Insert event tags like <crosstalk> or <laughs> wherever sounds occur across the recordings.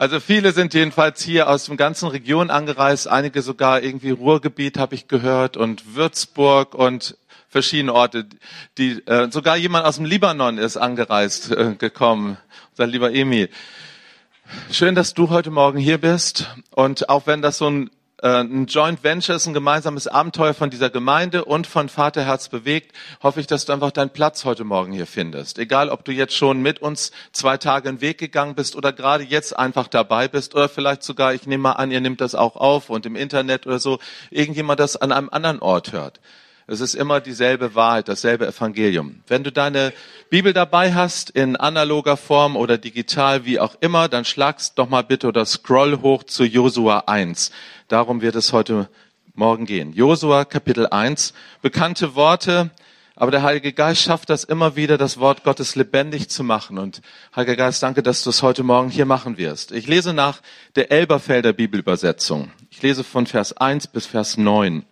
Also viele sind jedenfalls hier aus dem ganzen Region angereist, einige sogar irgendwie Ruhrgebiet habe ich gehört und Würzburg und verschiedene Orte. Die, äh, sogar jemand aus dem Libanon ist angereist äh, gekommen, unser lieber Emil. Schön, dass du heute Morgen hier bist und auch wenn das so ein ein Joint Venture ist ein gemeinsames Abenteuer von dieser Gemeinde und von Vaterherz bewegt, hoffe ich, dass du einfach deinen Platz heute Morgen hier findest. Egal, ob du jetzt schon mit uns zwei Tage einen Weg gegangen bist oder gerade jetzt einfach dabei bist oder vielleicht sogar, ich nehme mal an, ihr nehmt das auch auf und im Internet oder so, irgendjemand das an einem anderen Ort hört. Es ist immer dieselbe Wahrheit, dasselbe Evangelium. Wenn du deine Bibel dabei hast, in analoger Form oder digital, wie auch immer, dann schlagst doch mal bitte oder scroll hoch zu Josua 1. Darum wird es heute Morgen gehen. Josua Kapitel 1. Bekannte Worte, aber der Heilige Geist schafft das immer wieder, das Wort Gottes lebendig zu machen. Und Heiliger Geist, danke, dass du es heute Morgen hier machen wirst. Ich lese nach der Elberfelder Bibelübersetzung. Ich lese von Vers 1 bis Vers 9.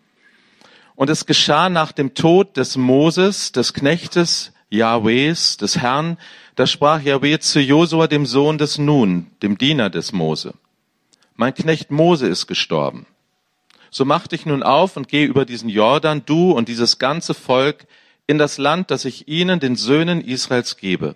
Und es geschah nach dem Tod des Moses, des Knechtes Jahwehs, des Herrn, da sprach Jahweh zu Josua, dem Sohn des Nun, dem Diener des Mose. Mein Knecht Mose ist gestorben. So mach dich nun auf und geh über diesen Jordan, du und dieses ganze Volk, in das Land, das ich ihnen, den Söhnen Israels, gebe.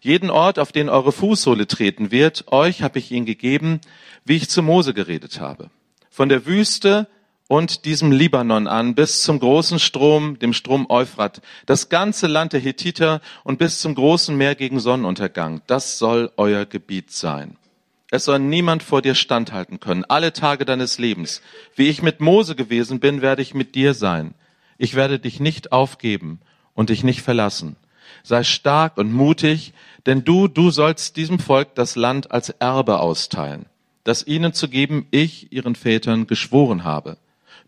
Jeden Ort, auf den eure Fußsohle treten wird, euch habe ich ihn gegeben, wie ich zu Mose geredet habe. Von der Wüste und diesem Libanon an bis zum großen Strom, dem Strom Euphrat, das ganze Land der Hethiter und bis zum großen Meer gegen Sonnenuntergang. Das soll euer Gebiet sein. Es soll niemand vor dir standhalten können, alle Tage deines Lebens. Wie ich mit Mose gewesen bin, werde ich mit dir sein. Ich werde dich nicht aufgeben und dich nicht verlassen. Sei stark und mutig, denn du, du sollst diesem Volk das Land als Erbe austeilen, das ihnen zu geben ich, ihren Vätern, geschworen habe.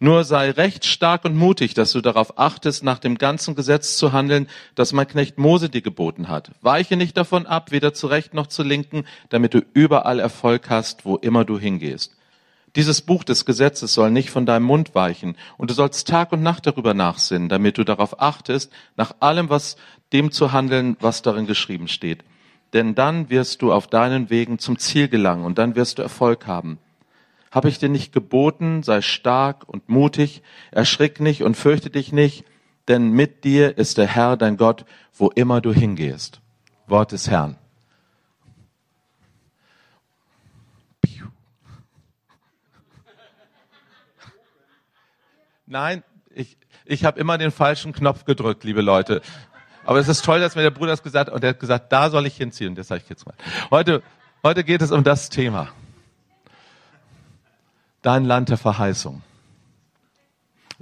Nur sei recht stark und mutig, dass du darauf achtest, nach dem ganzen Gesetz zu handeln, das mein Knecht Mose dir geboten hat. Weiche nicht davon ab, weder zu recht noch zu linken, damit du überall Erfolg hast, wo immer du hingehst. Dieses Buch des Gesetzes soll nicht von deinem Mund weichen, und du sollst Tag und Nacht darüber nachsinnen, damit du darauf achtest, nach allem, was dem zu handeln, was darin geschrieben steht. Denn dann wirst du auf deinen Wegen zum Ziel gelangen, und dann wirst du Erfolg haben. Habe ich dir nicht geboten, sei stark und mutig, erschrick nicht und fürchte dich nicht, denn mit dir ist der Herr dein Gott, wo immer du hingehst. Wort des Herrn. Nein, ich, ich habe immer den falschen Knopf gedrückt, liebe Leute. Aber es ist toll, dass mir der Bruder das gesagt hat und er hat gesagt, da soll ich hinziehen. Das sage ich jetzt mal. Heute, heute geht es um das Thema dein Land der Verheißung.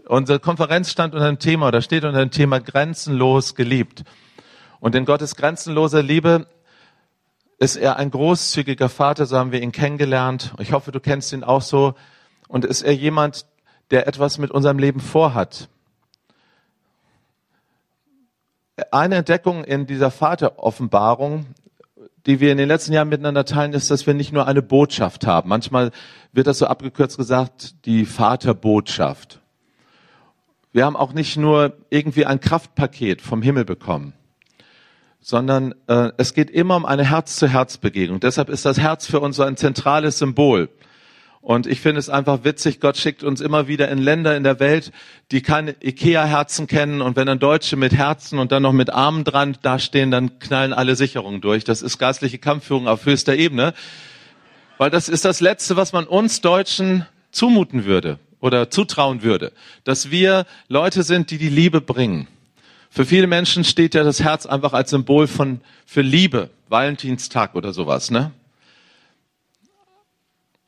Unsere Konferenz stand unter dem Thema, oder steht unter dem Thema grenzenlos geliebt. Und in Gottes grenzenloser Liebe ist er ein großzügiger Vater, so haben wir ihn kennengelernt. Ich hoffe, du kennst ihn auch so. Und ist er jemand, der etwas mit unserem Leben vorhat. Eine Entdeckung in dieser Vateroffenbarung die wir in den letzten Jahren miteinander teilen, ist, dass wir nicht nur eine Botschaft haben. Manchmal wird das so abgekürzt gesagt, die Vaterbotschaft. Wir haben auch nicht nur irgendwie ein Kraftpaket vom Himmel bekommen, sondern äh, es geht immer um eine Herz-zu-Herz-Begegnung. Deshalb ist das Herz für uns so ein zentrales Symbol. Und ich finde es einfach witzig, Gott schickt uns immer wieder in Länder in der Welt, die keine Ikea-Herzen kennen. Und wenn dann Deutsche mit Herzen und dann noch mit Armen dran dastehen, dann knallen alle Sicherungen durch. Das ist geistliche Kampfführung auf höchster Ebene. Weil das ist das Letzte, was man uns Deutschen zumuten würde oder zutrauen würde. Dass wir Leute sind, die die Liebe bringen. Für viele Menschen steht ja das Herz einfach als Symbol von, für Liebe. Valentinstag oder sowas, ne?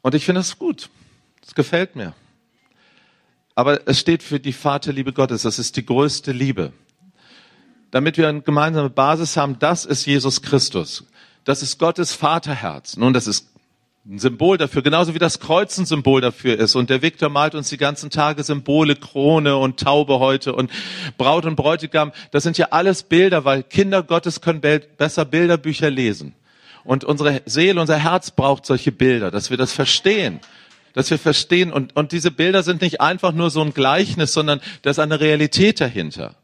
Und ich finde es gut. Es gefällt mir. Aber es steht für die Vaterliebe Gottes. Das ist die größte Liebe. Damit wir eine gemeinsame Basis haben, das ist Jesus Christus. Das ist Gottes Vaterherz. Nun, das ist ein Symbol dafür, genauso wie das Kreuz ein Symbol dafür ist. Und der Viktor malt uns die ganzen Tage Symbole, Krone und Taube heute und Braut und Bräutigam. Das sind ja alles Bilder, weil Kinder Gottes können besser Bilderbücher lesen. Und unsere Seele, unser Herz braucht solche Bilder, dass wir das verstehen. Dass wir verstehen. Und, und diese Bilder sind nicht einfach nur so ein Gleichnis, sondern da ist eine Realität dahinter.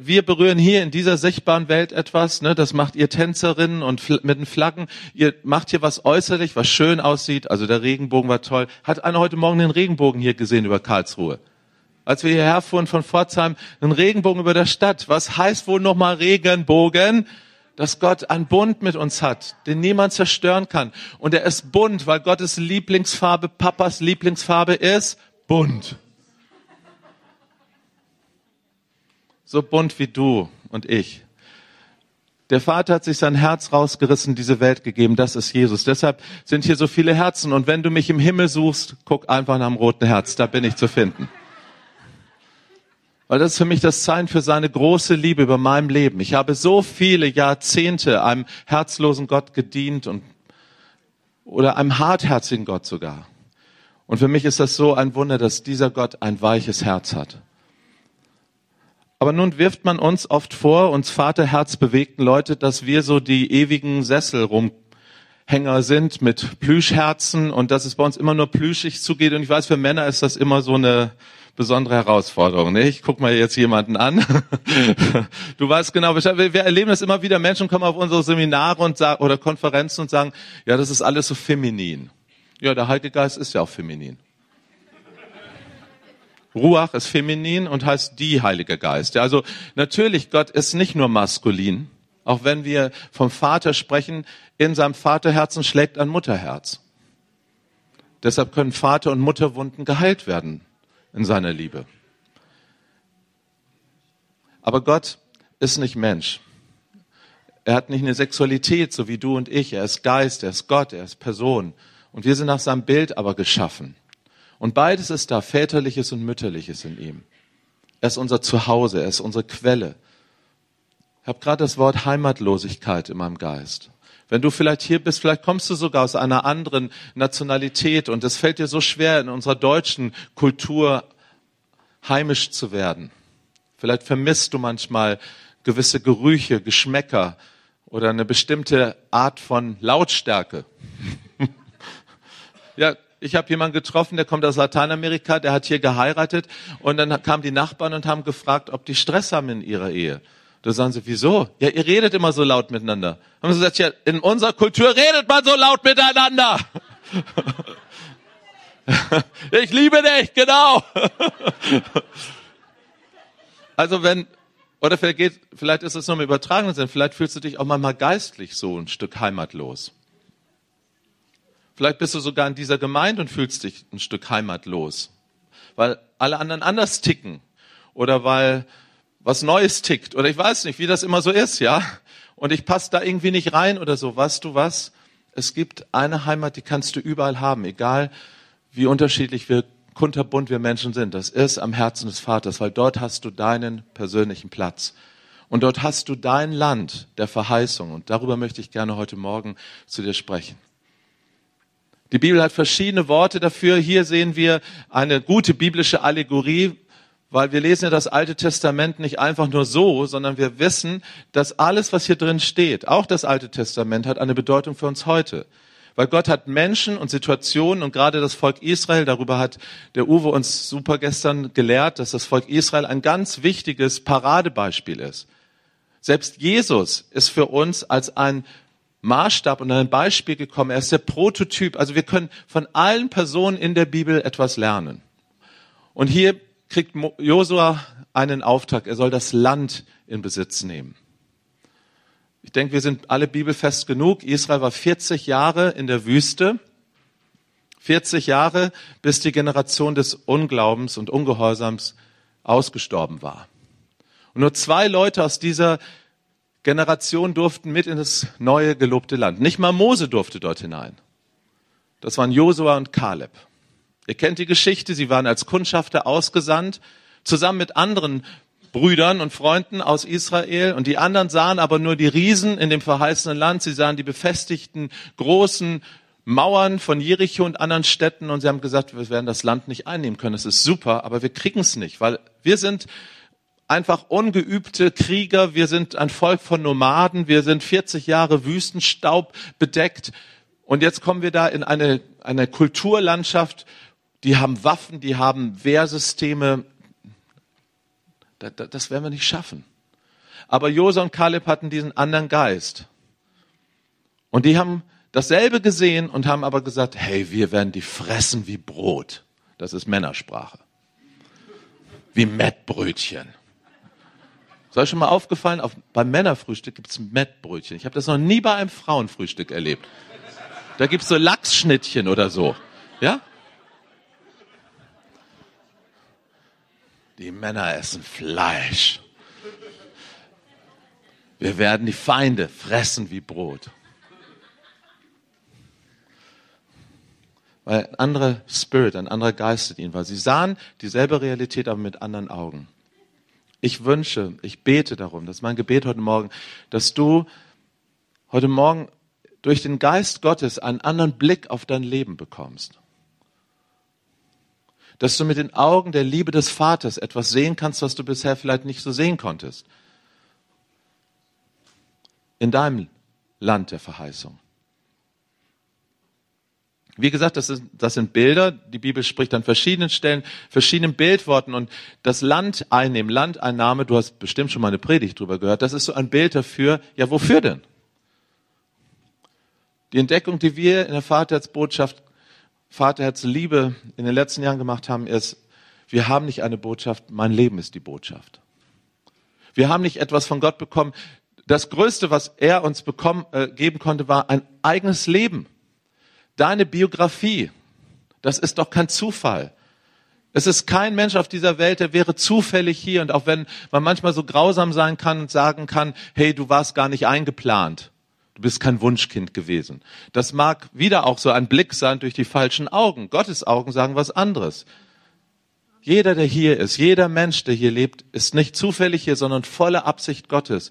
Wir berühren hier in dieser sichtbaren Welt etwas, ne, das macht ihr Tänzerinnen und mit den Flaggen. Ihr macht hier was äußerlich, was schön aussieht. Also der Regenbogen war toll. Hat einer heute Morgen den Regenbogen hier gesehen über Karlsruhe? Als wir hierher fuhren von Pforzheim, einen Regenbogen über der Stadt. Was heißt wohl nochmal Regenbogen? Dass Gott einen Bund mit uns hat, den niemand zerstören kann. Und er ist bunt, weil Gottes Lieblingsfarbe, Papas Lieblingsfarbe ist bunt. so bunt wie du und ich. Der Vater hat sich sein Herz rausgerissen, diese Welt gegeben. Das ist Jesus. Deshalb sind hier so viele Herzen. Und wenn du mich im Himmel suchst, guck einfach nach dem roten Herz. Da bin ich zu finden. Weil das ist für mich das Zeichen für seine große Liebe über meinem Leben. Ich habe so viele Jahrzehnte einem herzlosen Gott gedient und, oder einem hartherzigen Gott sogar. Und für mich ist das so ein Wunder, dass dieser Gott ein weiches Herz hat. Aber nun wirft man uns oft vor, uns Vaterherzbewegten Leute, dass wir so die ewigen Sesselrumhänger sind mit Plüschherzen und dass es bei uns immer nur plüschig zugeht. Und ich weiß, für Männer ist das immer so eine besondere Herausforderung. Ne? Ich guck mal jetzt jemanden an. <laughs> du weißt genau Wir erleben das immer wieder. Menschen kommen auf unsere Seminare und sagen, oder Konferenzen und sagen, ja, das ist alles so feminin. Ja, der Heilige Geist ist ja auch feminin. Ruach ist feminin und heißt die Heilige Geist. Ja, also natürlich, Gott ist nicht nur maskulin. Auch wenn wir vom Vater sprechen, in seinem Vaterherzen schlägt ein Mutterherz. Deshalb können Vater- und Mutterwunden geheilt werden in seiner Liebe. Aber Gott ist nicht Mensch. Er hat nicht eine Sexualität, so wie du und ich. Er ist Geist, er ist Gott, er ist Person. Und wir sind nach seinem Bild aber geschaffen. Und beides ist da, väterliches und mütterliches in ihm. Er ist unser Zuhause, er ist unsere Quelle. Ich habe gerade das Wort Heimatlosigkeit in meinem Geist. Wenn du vielleicht hier bist, vielleicht kommst du sogar aus einer anderen Nationalität und es fällt dir so schwer, in unserer deutschen Kultur heimisch zu werden. Vielleicht vermisst du manchmal gewisse Gerüche, Geschmäcker oder eine bestimmte Art von Lautstärke. <laughs> ja, ich habe jemanden getroffen, der kommt aus Lateinamerika, der hat hier geheiratet und dann kamen die Nachbarn und haben gefragt, ob die Stress haben in ihrer Ehe. Da sagen sie, wieso? Ja, ihr redet immer so laut miteinander. Haben sie gesagt, ja, in unserer Kultur redet man so laut miteinander. <laughs> ich liebe dich, genau. <laughs> also wenn, oder vielleicht, geht, vielleicht ist es nur im übertragenen Sinn, vielleicht fühlst du dich auch mal geistlich so ein Stück heimatlos. Vielleicht bist du sogar in dieser Gemeinde und fühlst dich ein Stück heimatlos, weil alle anderen anders ticken oder weil was Neues tickt oder ich weiß nicht, wie das immer so ist, ja. Und ich passe da irgendwie nicht rein oder so. Weißt du was? Es gibt eine Heimat, die kannst du überall haben, egal wie unterschiedlich wir kunterbunt wir Menschen sind. Das ist am Herzen des Vaters, weil dort hast du deinen persönlichen Platz. Und dort hast du dein Land der Verheißung. Und darüber möchte ich gerne heute Morgen zu dir sprechen. Die Bibel hat verschiedene Worte dafür. Hier sehen wir eine gute biblische Allegorie, weil wir lesen ja das Alte Testament nicht einfach nur so, sondern wir wissen, dass alles, was hier drin steht, auch das Alte Testament, hat eine Bedeutung für uns heute. Weil Gott hat Menschen und Situationen und gerade das Volk Israel, darüber hat der Uwe uns super gestern gelehrt, dass das Volk Israel ein ganz wichtiges Paradebeispiel ist. Selbst Jesus ist für uns als ein Maßstab und ein Beispiel gekommen. Er ist der Prototyp. Also wir können von allen Personen in der Bibel etwas lernen. Und hier kriegt Josua einen Auftrag. Er soll das Land in Besitz nehmen. Ich denke, wir sind alle bibelfest genug. Israel war 40 Jahre in der Wüste. 40 Jahre, bis die Generation des Unglaubens und Ungehorsams ausgestorben war. Und nur zwei Leute aus dieser Generationen durften mit in das neue gelobte Land. Nicht mal Mose durfte dort hinein. Das waren Josua und Kaleb. Ihr kennt die Geschichte, sie waren als Kundschafter ausgesandt, zusammen mit anderen Brüdern und Freunden aus Israel. Und die anderen sahen aber nur die Riesen in dem verheißenen Land. Sie sahen die befestigten großen Mauern von Jericho und anderen Städten und sie haben gesagt, wir werden das Land nicht einnehmen können. Es ist super, aber wir kriegen es nicht, weil wir sind einfach ungeübte Krieger, wir sind ein Volk von Nomaden, wir sind 40 Jahre Wüstenstaub bedeckt und jetzt kommen wir da in eine, eine Kulturlandschaft, die haben Waffen, die haben Wehrsysteme, Das werden wir nicht schaffen. Aber Josua und Kaleb hatten diesen anderen Geist. Und die haben dasselbe gesehen und haben aber gesagt, hey, wir werden die fressen wie Brot. Das ist Männersprache. Wie Mettbrötchen. Ist euch schon mal aufgefallen, auf, beim Männerfrühstück gibt's Mettbrötchen. Ich habe das noch nie bei einem Frauenfrühstück erlebt. Da gibt's so Lachsschnittchen oder so. Ja? Die Männer essen Fleisch. Wir werden die Feinde fressen wie Brot. Weil ein anderer Spirit, ein anderer Geist in ihnen war. Sie sahen dieselbe Realität, aber mit anderen Augen. Ich wünsche, ich bete darum, das ist mein Gebet heute Morgen, dass du heute Morgen durch den Geist Gottes einen anderen Blick auf dein Leben bekommst dass du mit den Augen der Liebe des Vaters etwas sehen kannst, was du bisher vielleicht nicht so sehen konntest. In deinem Land der Verheißung. Wie gesagt, das, ist, das sind Bilder. Die Bibel spricht an verschiedenen Stellen, verschiedenen Bildworten und das Land einnehmen, Landeinnahme, du hast bestimmt schon mal eine Predigt drüber gehört, das ist so ein Bild dafür, ja, wofür denn? Die Entdeckung, die wir in der Vaterherzbotschaft Vaterherz Liebe in den letzten Jahren gemacht haben, ist, wir haben nicht eine Botschaft, mein Leben ist die Botschaft. Wir haben nicht etwas von Gott bekommen. Das Größte, was er uns bekommen, äh, geben konnte, war ein eigenes Leben. Deine Biografie. Das ist doch kein Zufall. Es ist kein Mensch auf dieser Welt, der wäre zufällig hier. Und auch wenn man manchmal so grausam sein kann und sagen kann, hey, du warst gar nicht eingeplant. Du bist kein Wunschkind gewesen. Das mag wieder auch so ein Blick sein durch die falschen Augen. Gottes Augen sagen was anderes. Jeder, der hier ist, jeder Mensch, der hier lebt, ist nicht zufällig hier, sondern volle Absicht Gottes.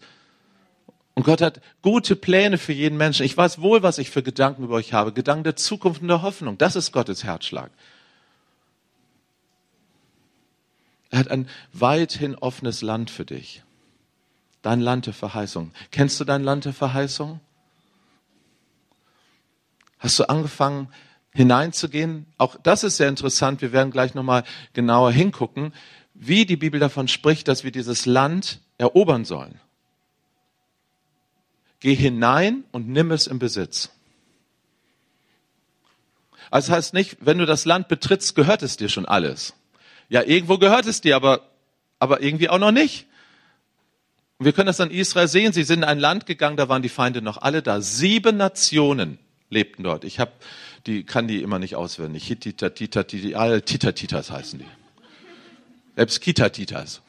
Und Gott hat gute Pläne für jeden Menschen. Ich weiß wohl, was ich für Gedanken über euch habe. Gedanken der Zukunft und der Hoffnung. Das ist Gottes Herzschlag. Er hat ein weithin offenes Land für dich. Dein Land der Verheißung. Kennst du dein Land der Verheißung? Hast du angefangen hineinzugehen? Auch das ist sehr interessant. Wir werden gleich nochmal genauer hingucken, wie die Bibel davon spricht, dass wir dieses Land erobern sollen. Geh hinein und nimm es in Besitz. Also heißt nicht, wenn du das Land betrittst, gehört es dir schon alles. Ja, irgendwo gehört es dir, aber, aber irgendwie auch noch nicht. Und wir können das an Israel sehen. Sie sind in ein Land gegangen, da waren die Feinde noch alle da. Sieben Nationen lebten dort. Ich hab, die kann die immer nicht auswendig. Hittiter, Titatitas, heißen die. Selbst Kitatitas.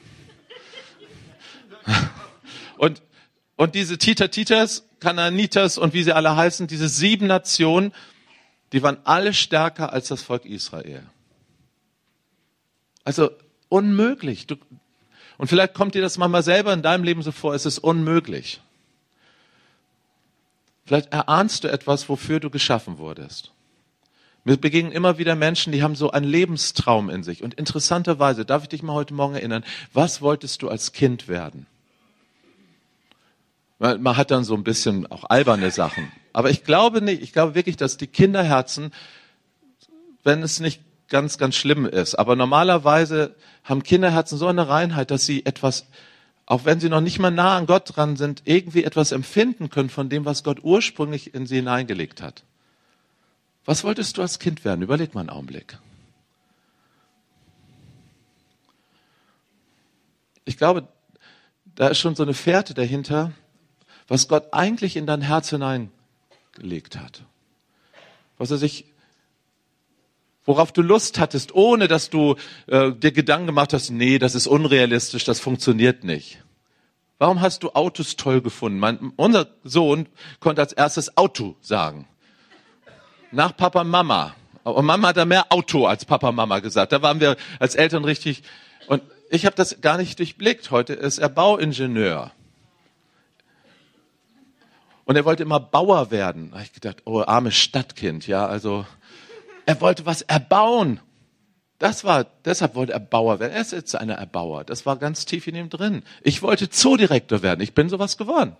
<laughs> Und, und diese Titatitas, Kananitas und wie sie alle heißen, diese sieben Nationen, die waren alle stärker als das Volk Israel. Also unmöglich. Du, und vielleicht kommt dir das manchmal selber in deinem Leben so vor, es ist unmöglich. Vielleicht erahnst du etwas, wofür du geschaffen wurdest. Mir begegnen immer wieder Menschen, die haben so einen Lebenstraum in sich. Und interessanterweise, darf ich dich mal heute Morgen erinnern, was wolltest du als Kind werden? Man hat dann so ein bisschen auch alberne Sachen. Aber ich glaube nicht, ich glaube wirklich, dass die Kinderherzen, wenn es nicht ganz, ganz schlimm ist, aber normalerweise haben Kinderherzen so eine Reinheit, dass sie etwas auch wenn sie noch nicht mal nah an Gott dran sind, irgendwie etwas empfinden können von dem, was Gott ursprünglich in sie hineingelegt hat. Was wolltest du als Kind werden? Überleg mal einen Augenblick. Ich glaube, da ist schon so eine Fährte dahinter, was Gott eigentlich in dein Herz hineingelegt hat. Was er sich worauf du Lust hattest, ohne dass du äh, dir Gedanken gemacht hast, nee, das ist unrealistisch, das funktioniert nicht. Warum hast du Autos toll gefunden? Mein, unser Sohn konnte als erstes Auto sagen. Nach Papa Mama. Und Mama hat da mehr Auto als Papa Mama gesagt. Da waren wir als Eltern richtig. Und ich habe das gar nicht durchblickt. Heute ist er Bauingenieur. Und er wollte immer Bauer werden. Da hab ich gedacht, oh, armes Stadtkind, ja, also er wollte was erbauen. Das war, deshalb wollte er Bauer werden. Er ist jetzt einer Erbauer. Das war ganz tief in ihm drin. Ich wollte Zoodirektor werden. Ich bin sowas geworden.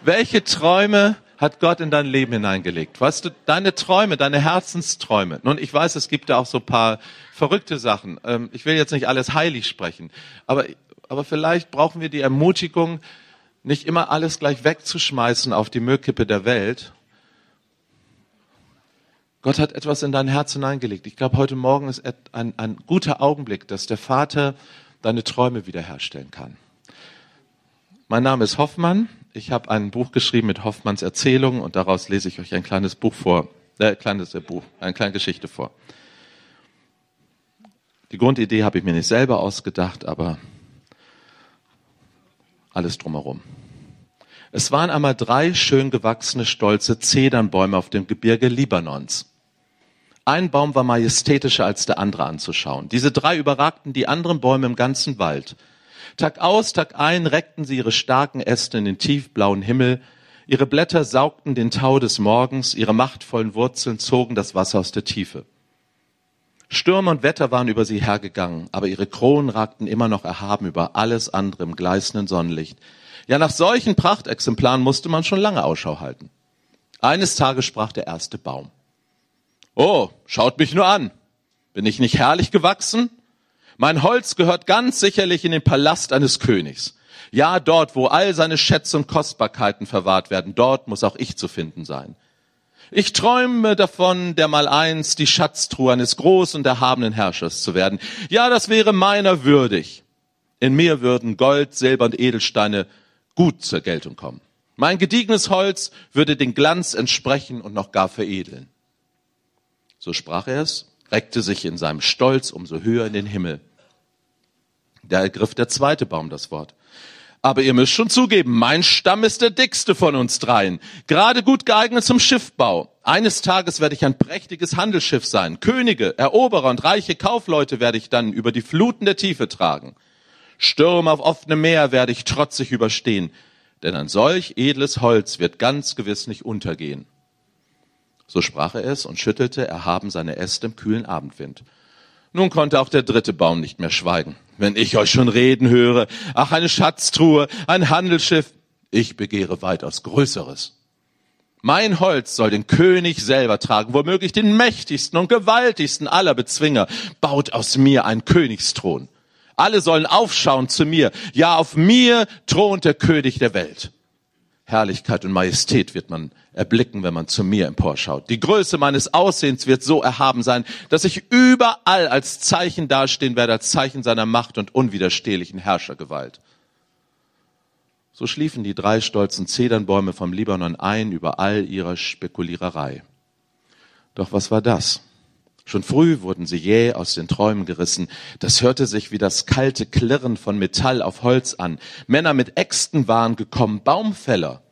Welche Träume hat Gott in dein Leben hineingelegt? Weißt du, deine Träume, deine Herzensträume. Nun, ich weiß, es gibt da auch so paar verrückte Sachen. Ähm, ich will jetzt nicht alles heilig sprechen, aber, aber vielleicht brauchen wir die Ermutigung, nicht immer alles gleich wegzuschmeißen auf die Müllkippe der Welt. Gott hat etwas in dein Herz hineingelegt. Ich glaube, heute Morgen ist ein, ein guter Augenblick, dass der Vater deine Träume wiederherstellen kann. Mein Name ist Hoffmann. Ich habe ein Buch geschrieben mit Hoffmanns Erzählungen und daraus lese ich euch ein kleines Buch vor, äh, kleines Buch, eine kleine Geschichte vor. Die Grundidee habe ich mir nicht selber ausgedacht, aber alles drumherum. Es waren einmal drei schön gewachsene, stolze Zedernbäume auf dem Gebirge Libanons. Ein Baum war majestätischer als der andere anzuschauen. Diese drei überragten die anderen Bäume im ganzen Wald. Tag aus, Tag ein reckten sie ihre starken Äste in den tiefblauen Himmel. Ihre Blätter saugten den Tau des Morgens, ihre machtvollen Wurzeln zogen das Wasser aus der Tiefe. Stürme und Wetter waren über sie hergegangen, aber ihre Kronen ragten immer noch erhaben über alles andere im gleißenden Sonnenlicht. Ja, nach solchen Prachtexemplaren musste man schon lange Ausschau halten. Eines Tages sprach der erste Baum. Oh, schaut mich nur an. Bin ich nicht herrlich gewachsen? Mein Holz gehört ganz sicherlich in den Palast eines Königs. Ja, dort, wo all seine Schätze und Kostbarkeiten verwahrt werden, dort muss auch ich zu finden sein. Ich träume davon, der mal einst die Schatztruhe eines großen und erhabenen Herrschers zu werden. Ja, das wäre meiner würdig. In mir würden Gold, Silber und Edelsteine gut zur Geltung kommen. Mein gediegenes Holz würde den Glanz entsprechen und noch gar veredeln. So sprach er es, reckte sich in seinem Stolz umso höher in den Himmel. Da ergriff der zweite Baum das Wort. Aber ihr müsst schon zugeben, mein Stamm ist der dickste von uns dreien, gerade gut geeignet zum Schiffbau. Eines Tages werde ich ein prächtiges Handelsschiff sein. Könige, Eroberer und reiche Kaufleute werde ich dann über die Fluten der Tiefe tragen. Stürme auf offenem Meer werde ich trotzig überstehen, denn ein solch edles Holz wird ganz gewiss nicht untergehen. So sprach er es und schüttelte erhaben seine Äste im kühlen Abendwind. Nun konnte auch der dritte Baum nicht mehr schweigen. Wenn ich euch schon reden höre, ach, eine Schatztruhe, ein Handelsschiff, ich begehre weitaus Größeres. Mein Holz soll den König selber tragen, womöglich den mächtigsten und gewaltigsten aller Bezwinger, baut aus mir einen Königsthron. Alle sollen aufschauen zu mir. Ja, auf mir thront der König der Welt. Herrlichkeit und Majestät wird man erblicken, wenn man zu mir emporschaut. Die Größe meines Aussehens wird so erhaben sein, dass ich überall als Zeichen dastehen werde, als Zeichen seiner Macht und unwiderstehlichen Herrschergewalt. So schliefen die drei stolzen Zedernbäume vom Libanon ein über all ihrer Spekuliererei. Doch was war das? Schon früh wurden sie jäh aus den Träumen gerissen. Das hörte sich wie das kalte Klirren von Metall auf Holz an. Männer mit Äxten waren gekommen, Baumfäller.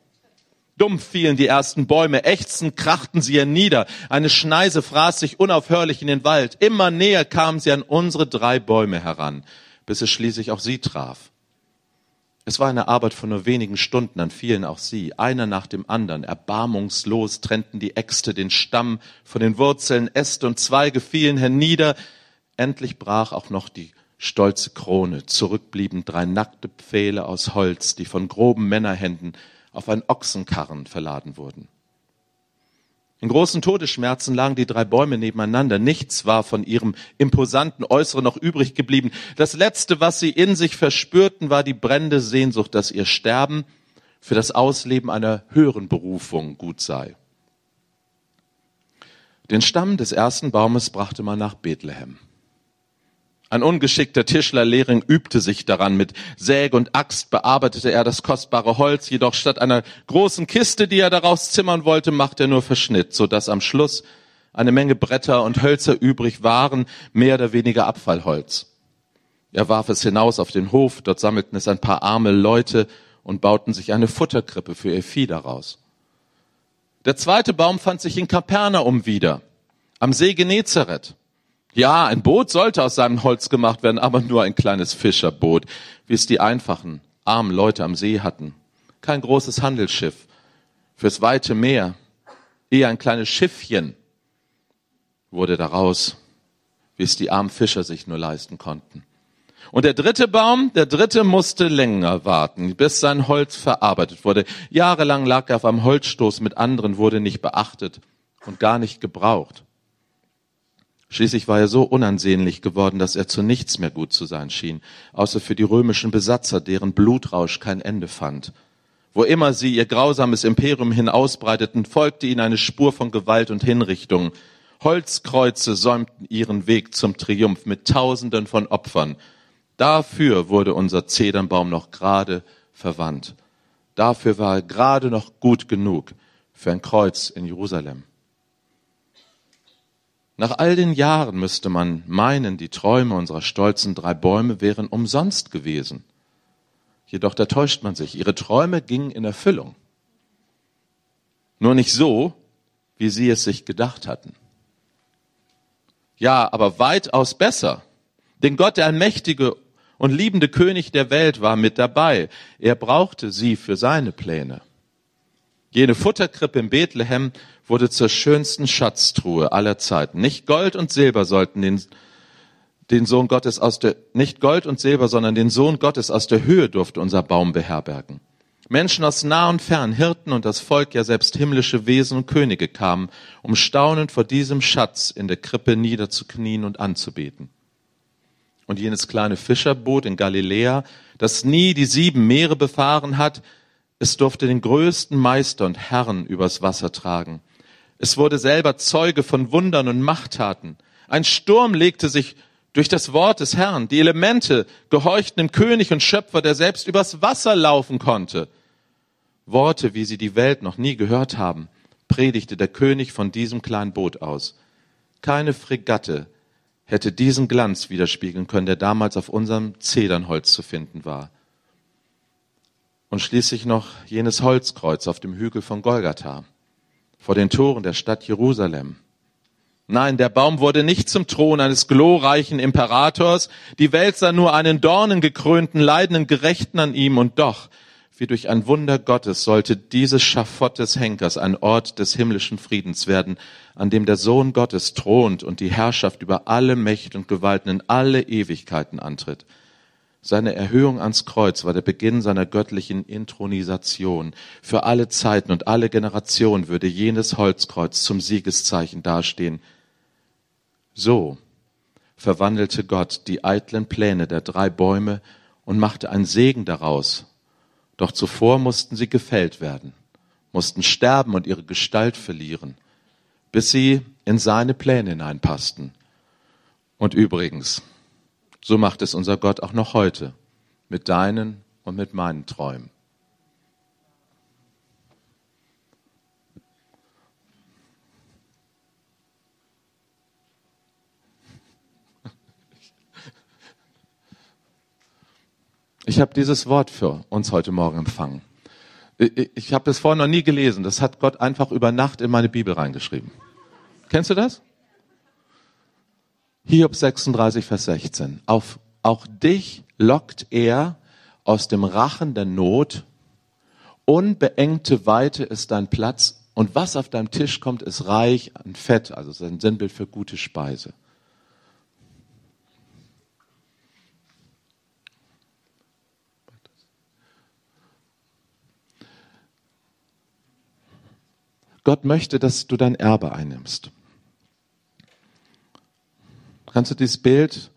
Dumpf fielen die ersten Bäume, ächzend krachten sie hernieder. Eine Schneise fraß sich unaufhörlich in den Wald. Immer näher kamen sie an unsere drei Bäume heran, bis es schließlich auch sie traf. Es war eine Arbeit von nur wenigen Stunden, dann fielen auch sie, einer nach dem anderen. Erbarmungslos trennten die Äxte den Stamm von den Wurzeln, Äste und Zweige fielen hernieder. Endlich brach auch noch die stolze Krone. Zurückblieben drei nackte Pfähle aus Holz, die von groben Männerhänden auf ein Ochsenkarren verladen wurden. In großen Todesschmerzen lagen die drei Bäume nebeneinander. Nichts war von ihrem imposanten Äußeren noch übrig geblieben. Das Letzte, was sie in sich verspürten, war die brennende Sehnsucht, dass ihr Sterben für das Ausleben einer höheren Berufung gut sei. Den Stamm des ersten Baumes brachte man nach Bethlehem. Ein ungeschickter Tischler Lehring übte sich daran. Mit Säge und Axt bearbeitete er das kostbare Holz, jedoch statt einer großen Kiste, die er daraus zimmern wollte, machte er nur Verschnitt, so dass am Schluss eine Menge Bretter und Hölzer übrig waren, mehr oder weniger Abfallholz. Er warf es hinaus auf den Hof, dort sammelten es ein paar arme Leute und bauten sich eine Futterkrippe für ihr Vieh daraus. Der zweite Baum fand sich in Kapernaum wieder, am See Genezareth. Ja, ein Boot sollte aus seinem Holz gemacht werden, aber nur ein kleines Fischerboot, wie es die einfachen, armen Leute am See hatten. Kein großes Handelsschiff fürs weite Meer, eher ein kleines Schiffchen wurde daraus, wie es die armen Fischer sich nur leisten konnten. Und der dritte Baum, der dritte musste länger warten, bis sein Holz verarbeitet wurde. Jahrelang lag er auf einem Holzstoß mit anderen, wurde nicht beachtet und gar nicht gebraucht. Schließlich war er so unansehnlich geworden, dass er zu nichts mehr gut zu sein schien, außer für die römischen Besatzer, deren Blutrausch kein Ende fand. Wo immer sie ihr grausames Imperium hinausbreiteten, folgte ihnen eine Spur von Gewalt und Hinrichtung. Holzkreuze säumten ihren Weg zum Triumph mit Tausenden von Opfern. Dafür wurde unser Zedernbaum noch gerade verwandt. Dafür war er gerade noch gut genug für ein Kreuz in Jerusalem. Nach all den Jahren müsste man meinen, die Träume unserer stolzen drei Bäume wären umsonst gewesen. Jedoch da täuscht man sich. Ihre Träume gingen in Erfüllung. Nur nicht so, wie sie es sich gedacht hatten. Ja, aber weitaus besser. Denn Gott, der allmächtige und liebende König der Welt, war mit dabei. Er brauchte sie für seine Pläne. Jene Futterkrippe in Bethlehem wurde zur schönsten Schatztruhe aller Zeiten. Nicht Gold und Silber sollten den, den Sohn Gottes aus der, nicht Gold und Silber, sondern den Sohn Gottes aus der Höhe durfte unser Baum beherbergen. Menschen aus nah und fern, Hirten und das Volk, ja selbst himmlische Wesen und Könige kamen, um staunend vor diesem Schatz in der Krippe niederzuknien und anzubeten. Und jenes kleine Fischerboot in Galiläa, das nie die sieben Meere befahren hat, es durfte den größten Meister und Herrn übers Wasser tragen. Es wurde selber Zeuge von Wundern und Machttaten. Ein Sturm legte sich durch das Wort des Herrn. Die Elemente gehorchten dem König und Schöpfer, der selbst übers Wasser laufen konnte. Worte, wie sie die Welt noch nie gehört haben, predigte der König von diesem kleinen Boot aus. Keine Fregatte hätte diesen Glanz widerspiegeln können, der damals auf unserem Zedernholz zu finden war und schließlich noch jenes Holzkreuz auf dem Hügel von Golgatha vor den Toren der Stadt Jerusalem. Nein, der Baum wurde nicht zum Thron eines glorreichen Imperators. Die Welt sah nur einen dornengekrönten, leidenden Gerechten an ihm. Und doch, wie durch ein Wunder Gottes, sollte dieses Schafott des Henkers ein Ort des himmlischen Friedens werden, an dem der Sohn Gottes thront und die Herrschaft über alle Mächte und Gewalten in alle Ewigkeiten antritt. Seine Erhöhung ans Kreuz war der Beginn seiner göttlichen Intronisation. Für alle Zeiten und alle Generationen würde jenes Holzkreuz zum Siegeszeichen dastehen. So verwandelte Gott die eitlen Pläne der drei Bäume und machte einen Segen daraus. Doch zuvor mussten sie gefällt werden, mussten sterben und ihre Gestalt verlieren, bis sie in seine Pläne hineinpassten. Und übrigens, so macht es unser Gott auch noch heute mit deinen und mit meinen Träumen. Ich habe dieses Wort für uns heute Morgen empfangen. Ich habe es vorher noch nie gelesen. Das hat Gott einfach über Nacht in meine Bibel reingeschrieben. Kennst du das? Hiob 36, Vers 16. Auf, auch dich lockt er aus dem Rachen der Not. Unbeengte Weite ist dein Platz. Und was auf deinem Tisch kommt, ist reich an Fett. Also ist ein Sinnbild für gute Speise. Gott möchte, dass du dein Erbe einnimmst. Kannst du dieses Bild